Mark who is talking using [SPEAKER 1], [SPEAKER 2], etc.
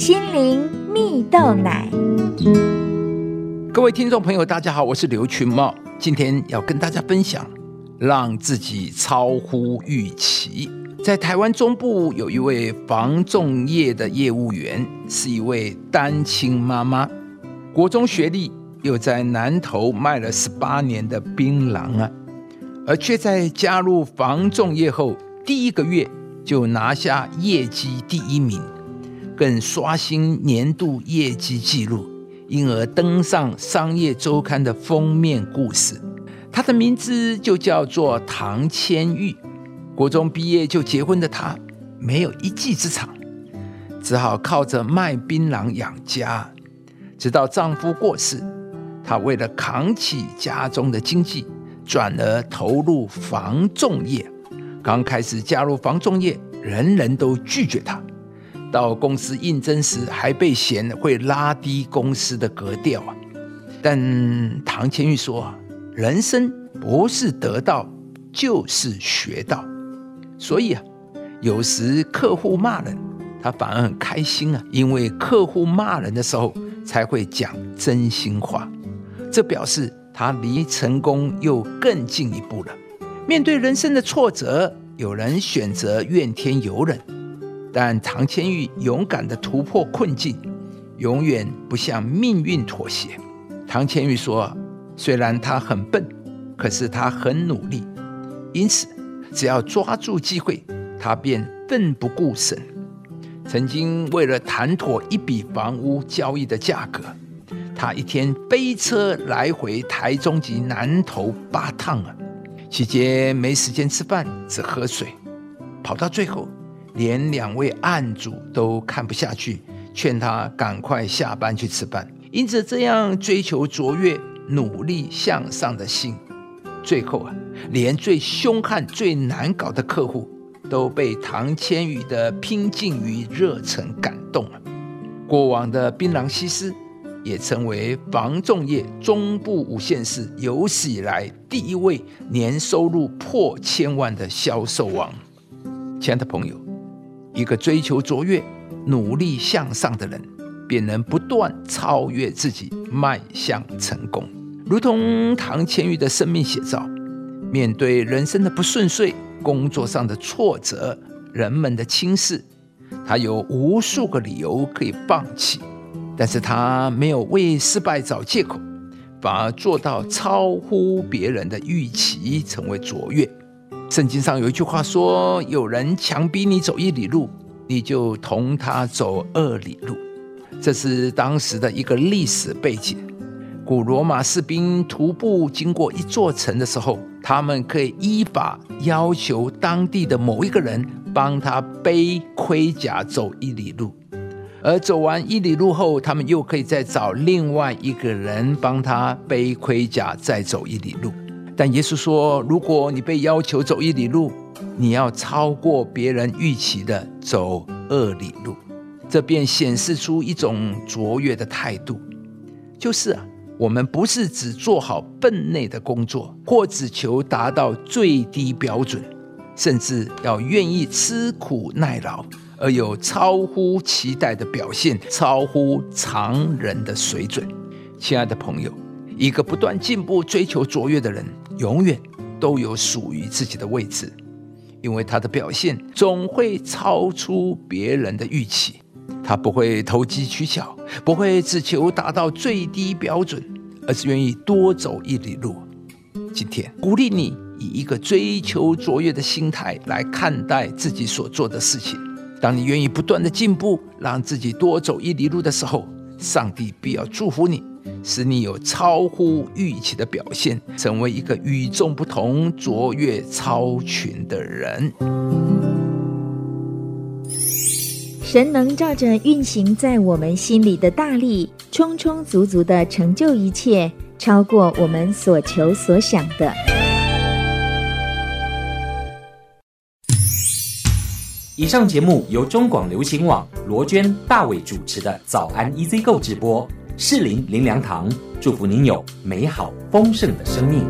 [SPEAKER 1] 心灵蜜豆奶。
[SPEAKER 2] 各位听众朋友，大家好，我是刘群茂，今天要跟大家分享，让自己超乎预期。在台湾中部有一位防重业的业务员，是一位单亲妈妈，国中学历，又在南投卖了十八年的槟榔啊，而却在加入防重业后第一个月就拿下业绩第一名。更刷新年度业绩记录，因而登上《商业周刊》的封面故事。他的名字就叫做唐千玉。国中毕业就结婚的他，没有一技之长，只好靠着卖槟榔养家。直到丈夫过世，她为了扛起家中的经济，转而投入房仲业。刚开始加入房仲业，人人都拒绝她。到公司应征时，还被嫌会拉低公司的格调啊！但唐千玉说：“人生不是得到，就是学到。所以啊，有时客户骂人，他反而很开心啊，因为客户骂人的时候才会讲真心话。这表示他离成功又更进一步了。面对人生的挫折，有人选择怨天尤人。”但唐千玉勇敢地突破困境，永远不向命运妥协。唐千玉说：“虽然他很笨，可是他很努力，因此只要抓住机会，他便奋不顾身。曾经为了谈妥一笔房屋交易的价格，他一天飞车来回台中及南投八趟啊，期间没时间吃饭，只喝水，跑到最后。”连两位案主都看不下去，劝他赶快下班去吃饭。因此，这样追求卓越、努力向上的心，最后啊，连最凶悍、最难搞的客户都被唐千羽的拼劲与热忱感动了。过往的槟榔西施，也成为房仲业中部五县市有史以来第一位年收入破千万的销售王。亲爱的朋友。一个追求卓越、努力向上的人，便能不断超越自己，迈向成功。如同唐千玉的生命写照，面对人生的不顺遂、工作上的挫折、人们的轻视，他有无数个理由可以放弃，但是他没有为失败找借口，反而做到超乎别人的预期，成为卓越。圣经上有一句话说：“有人强逼你走一里路，你就同他走二里路。”这是当时的一个历史背景。古罗马士兵徒步经过一座城的时候，他们可以依法要求当地的某一个人帮他背盔甲走一里路，而走完一里路后，他们又可以再找另外一个人帮他背盔甲再走一里路。但耶稣说：“如果你被要求走一里路，你要超过别人预期的走二里路，这便显示出一种卓越的态度。就是啊，我们不是只做好分内的工作，或只求达到最低标准，甚至要愿意吃苦耐劳，而有超乎期待的表现，超乎常人的水准。亲爱的朋友。”一个不断进步、追求卓越的人，永远都有属于自己的位置，因为他的表现总会超出别人的预期。他不会投机取巧，不会只求达到最低标准，而是愿意多走一里路。今天鼓励你以一个追求卓越的心态来看待自己所做的事情。当你愿意不断的进步，让自己多走一里路的时候，上帝必要祝福你。使你有超乎预期的表现，成为一个与众不同、卓越超群的人。
[SPEAKER 1] 神能照着运行在我们心里的大力，充充足足的成就一切，超过我们所求所想的。
[SPEAKER 3] 以上节目由中广流行网罗娟、大伟主持的《早安 EZ 购》直播。适林林良堂祝福您有美好丰盛的生命。